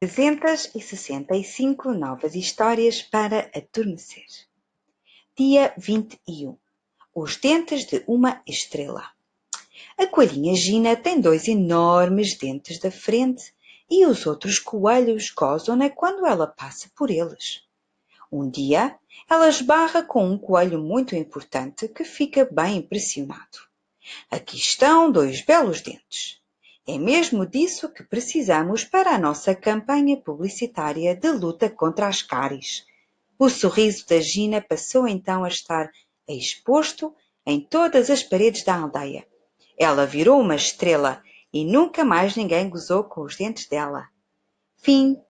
365 novas histórias para adormecer. Dia 21. Os dentes de uma estrela. A coelhinha Gina tem dois enormes dentes da frente e os outros coelhos gozam-na quando ela passa por eles. Um dia, ela esbarra com um coelho muito importante que fica bem impressionado. Aqui estão dois belos dentes. É mesmo disso que precisamos para a nossa campanha publicitária de luta contra as cáries. O sorriso da Gina passou então a estar exposto em todas as paredes da aldeia. Ela virou uma estrela e nunca mais ninguém gozou com os dentes dela. Fim